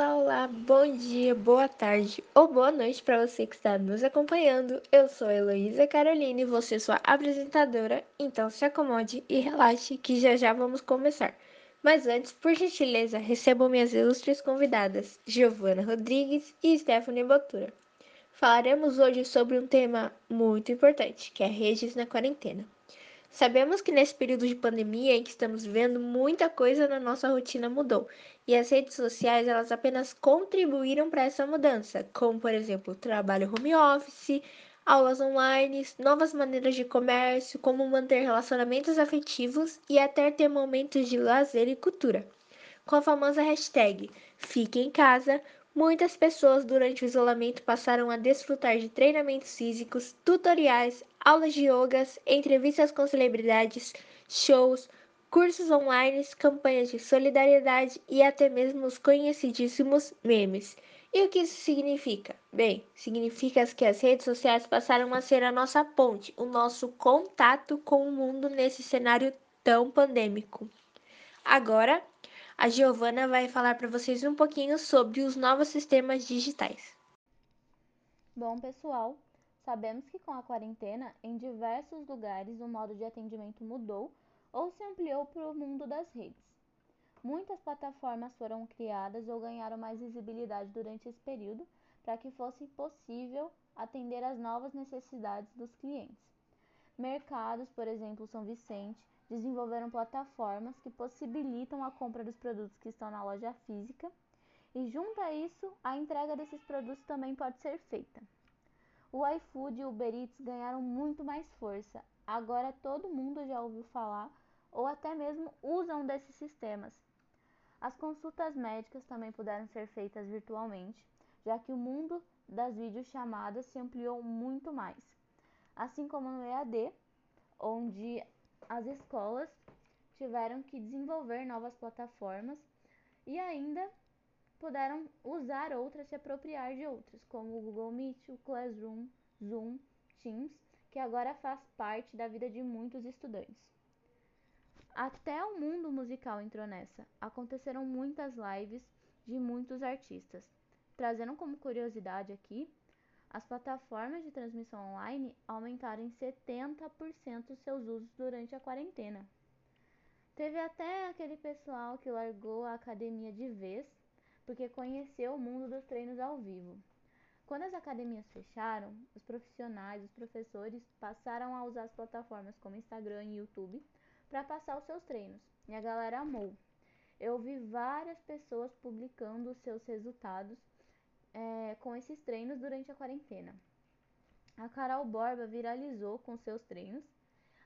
Olá, olá, bom dia, boa tarde ou boa noite para você que está nos acompanhando. Eu sou Heloísa Caroline, você sua apresentadora, então se acomode e relaxe que já já vamos começar. Mas antes, por gentileza, recebam minhas ilustres convidadas, Giovana Rodrigues e Stephanie Botura. Falaremos hoje sobre um tema muito importante, que é redes na quarentena. Sabemos que nesse período de pandemia em que estamos vivendo, muita coisa na nossa rotina mudou, e as redes sociais elas apenas contribuíram para essa mudança, como por exemplo, trabalho home office, aulas online, novas maneiras de comércio, como manter relacionamentos afetivos e até ter momentos de lazer e cultura. Com a famosa hashtag Fique em casa, Muitas pessoas durante o isolamento passaram a desfrutar de treinamentos físicos, tutoriais, aulas de yogas, entrevistas com celebridades, shows, cursos online, campanhas de solidariedade e até mesmo os conhecidíssimos memes. E o que isso significa? Bem, significa que as redes sociais passaram a ser a nossa ponte, o nosso contato com o mundo nesse cenário tão pandêmico. Agora, a Giovana vai falar para vocês um pouquinho sobre os novos sistemas digitais. Bom, pessoal, sabemos que com a quarentena, em diversos lugares o modo de atendimento mudou ou se ampliou para o mundo das redes. Muitas plataformas foram criadas ou ganharam mais visibilidade durante esse período para que fosse possível atender às novas necessidades dos clientes. Mercados, por exemplo, São Vicente, desenvolveram plataformas que possibilitam a compra dos produtos que estão na loja física e, junto a isso, a entrega desses produtos também pode ser feita. O iFood e o Uber Eats ganharam muito mais força. Agora todo mundo já ouviu falar ou até mesmo usam desses sistemas. As consultas médicas também puderam ser feitas virtualmente, já que o mundo das videochamadas se ampliou muito mais. Assim como no EAD, onde as escolas tiveram que desenvolver novas plataformas e ainda puderam usar outras, se apropriar de outras, como o Google Meet, o Classroom, Zoom, Teams, que agora faz parte da vida de muitos estudantes. Até o mundo musical entrou nessa. Aconteceram muitas lives de muitos artistas. Trazendo como curiosidade aqui, as plataformas de transmissão online aumentaram em 70% seus usos durante a quarentena. Teve até aquele pessoal que largou a academia de vez porque conheceu o mundo dos treinos ao vivo. Quando as academias fecharam, os profissionais, os professores passaram a usar as plataformas como Instagram e YouTube para passar os seus treinos, e a galera amou. Eu vi várias pessoas publicando os seus resultados é, com esses treinos durante a quarentena. A Carol Borba viralizou com seus treinos,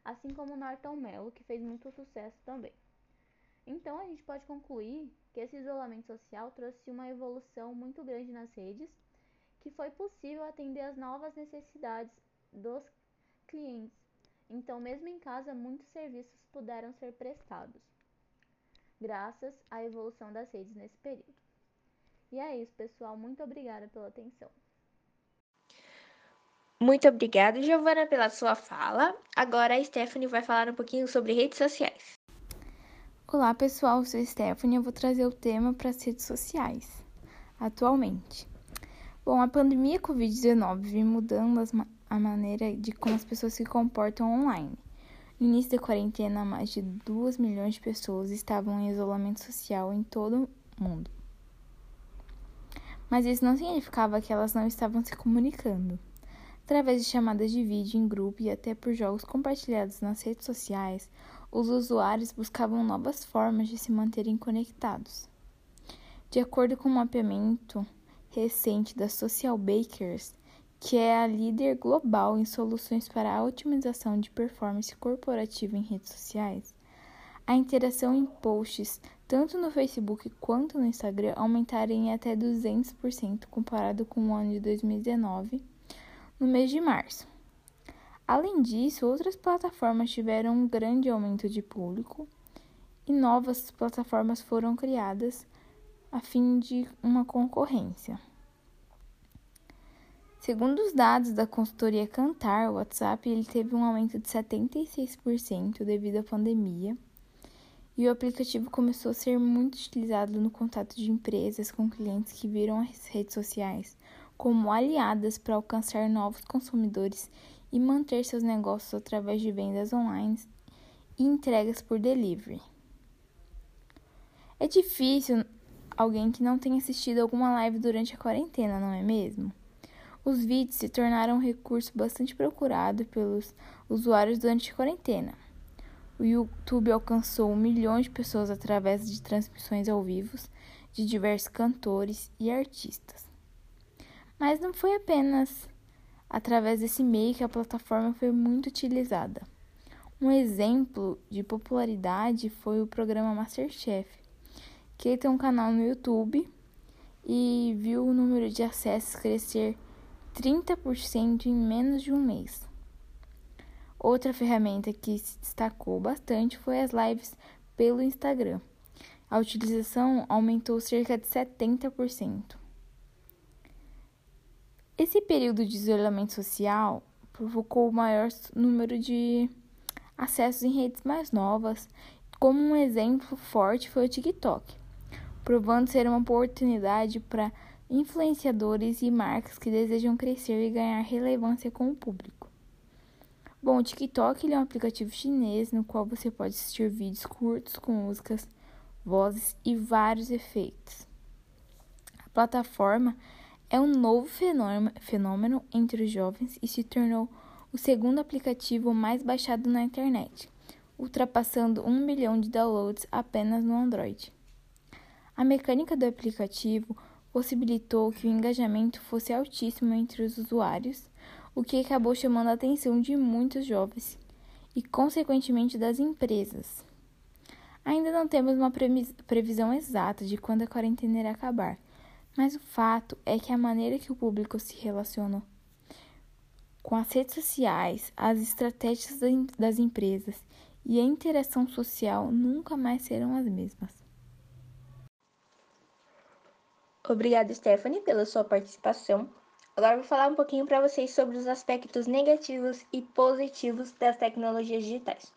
assim como o Norton Mello, que fez muito sucesso também. Então a gente pode concluir que esse isolamento social trouxe uma evolução muito grande nas redes, que foi possível atender às novas necessidades dos clientes. Então, mesmo em casa, muitos serviços puderam ser prestados, graças à evolução das redes nesse período. E é isso, pessoal. Muito obrigada pela atenção. Muito obrigada, Giovana, pela sua fala. Agora a Stephanie vai falar um pouquinho sobre redes sociais. Olá, pessoal. Eu sou a Stephanie e eu vou trazer o tema para as redes sociais atualmente. Bom, a pandemia Covid-19 vem mudando a maneira de como as pessoas se comportam online. No início da quarentena, mais de 2 milhões de pessoas estavam em isolamento social em todo o mundo mas isso não significava que elas não estavam se comunicando. Através de chamadas de vídeo em grupo e até por jogos compartilhados nas redes sociais, os usuários buscavam novas formas de se manterem conectados. De acordo com um mapeamento recente da Social Bakers, que é a líder global em soluções para a otimização de performance corporativa em redes sociais, a interação em posts tanto no Facebook quanto no Instagram, aumentaram em até 200% comparado com o ano de 2019, no mês de março. Além disso, outras plataformas tiveram um grande aumento de público e novas plataformas foram criadas a fim de uma concorrência. Segundo os dados da consultoria Cantar, o WhatsApp ele teve um aumento de 76% devido à pandemia e o aplicativo começou a ser muito utilizado no contato de empresas com clientes que viram as redes sociais como aliadas para alcançar novos consumidores e manter seus negócios através de vendas online e entregas por delivery. É difícil alguém que não tenha assistido alguma live durante a quarentena, não é mesmo? Os vídeos se tornaram um recurso bastante procurado pelos usuários durante a quarentena. O YouTube alcançou milhões de pessoas através de transmissões ao vivo de diversos cantores e artistas. Mas não foi apenas através desse meio que a plataforma foi muito utilizada. Um exemplo de popularidade foi o programa Masterchef, que tem um canal no YouTube e viu o número de acessos crescer 30% em menos de um mês. Outra ferramenta que se destacou bastante foi as lives pelo Instagram. A utilização aumentou cerca de 70%. Esse período de isolamento social provocou o maior número de acessos em redes mais novas. Como um exemplo forte foi o TikTok, provando ser uma oportunidade para influenciadores e marcas que desejam crescer e ganhar relevância com o público. Bom, o TikTok é um aplicativo chinês no qual você pode assistir vídeos curtos com músicas, vozes e vários efeitos. A plataforma é um novo fenômeno entre os jovens e se tornou o segundo aplicativo mais baixado na internet, ultrapassando um milhão de downloads apenas no Android. A mecânica do aplicativo possibilitou que o engajamento fosse altíssimo entre os usuários, o que acabou chamando a atenção de muitos jovens e, consequentemente, das empresas. Ainda não temos uma previsão exata de quando a quarentena irá acabar, mas o fato é que a maneira que o público se relaciona com as redes sociais, as estratégias das empresas e a interação social nunca mais serão as mesmas. Obrigada, Stephanie, pela sua participação. Agora vou falar um pouquinho para vocês sobre os aspectos negativos e positivos das tecnologias digitais.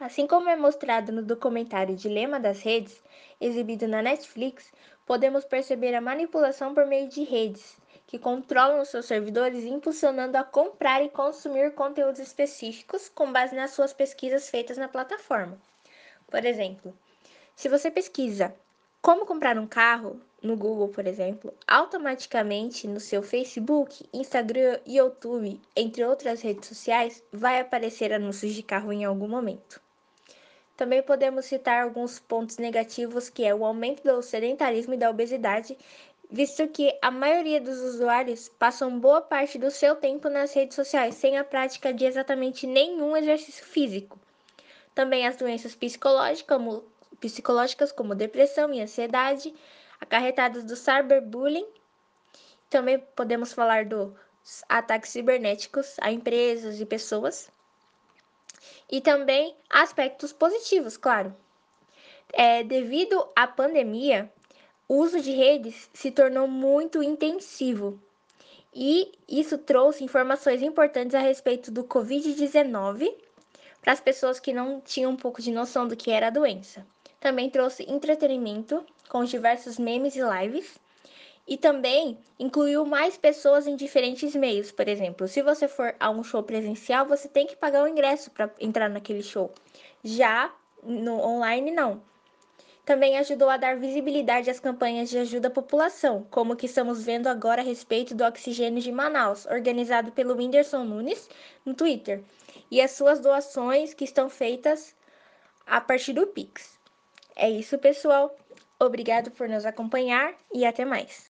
Assim como é mostrado no documentário Dilema das Redes, exibido na Netflix, podemos perceber a manipulação por meio de redes, que controlam os seus servidores, impulsionando a comprar e consumir conteúdos específicos com base nas suas pesquisas feitas na plataforma. Por exemplo, se você pesquisa como comprar um carro no Google, por exemplo, automaticamente no seu Facebook, Instagram, YouTube, entre outras redes sociais, vai aparecer anúncios de carro em algum momento. Também podemos citar alguns pontos negativos, que é o aumento do sedentarismo e da obesidade, visto que a maioria dos usuários passam boa parte do seu tempo nas redes sociais sem a prática de exatamente nenhum exercício físico. Também as doenças psicológicas, como psicológicas como depressão e ansiedade, acarretadas do cyberbullying. Também podemos falar dos ataques cibernéticos a empresas e pessoas. E também aspectos positivos, claro. É, devido à pandemia, o uso de redes se tornou muito intensivo e isso trouxe informações importantes a respeito do Covid-19 para as pessoas que não tinham um pouco de noção do que era a doença. Também trouxe entretenimento com diversos memes e lives. E também incluiu mais pessoas em diferentes meios. Por exemplo, se você for a um show presencial, você tem que pagar o ingresso para entrar naquele show. Já no online, não. Também ajudou a dar visibilidade às campanhas de ajuda à população, como que estamos vendo agora a respeito do oxigênio de Manaus, organizado pelo Whindersson Nunes no Twitter, e as suas doações que estão feitas a partir do Pix. É isso, pessoal. Obrigado por nos acompanhar e até mais.